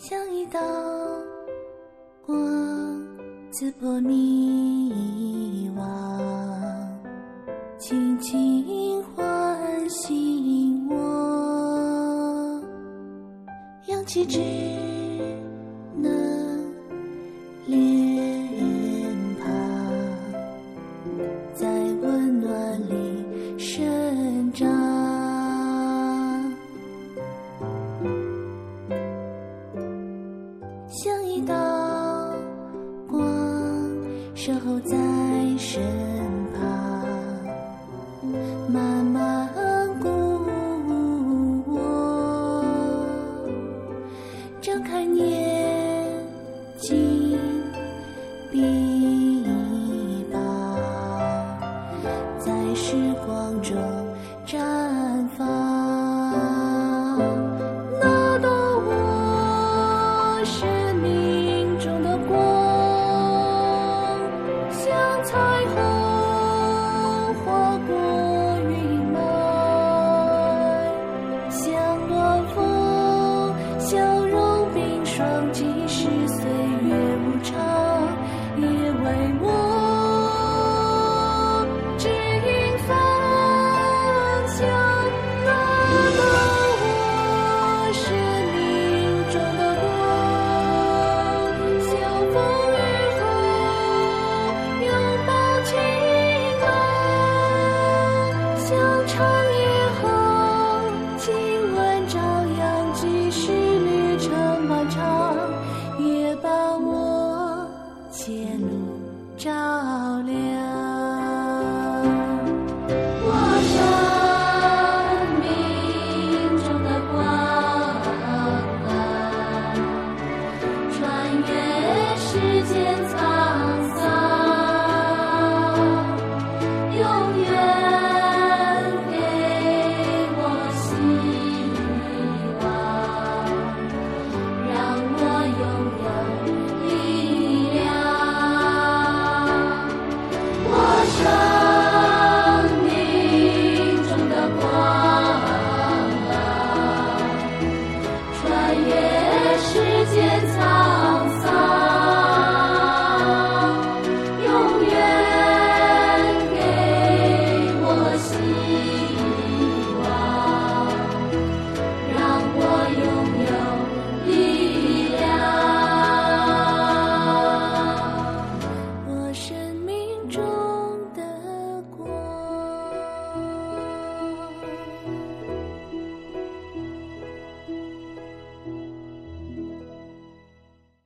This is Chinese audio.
像一道光，刺破你遗忘，轻轻唤醒我。扬起翅膀。守候在身旁，慢慢鼓舞我，张开眼睛，臂膀，在时光中绽放。彩虹。坚强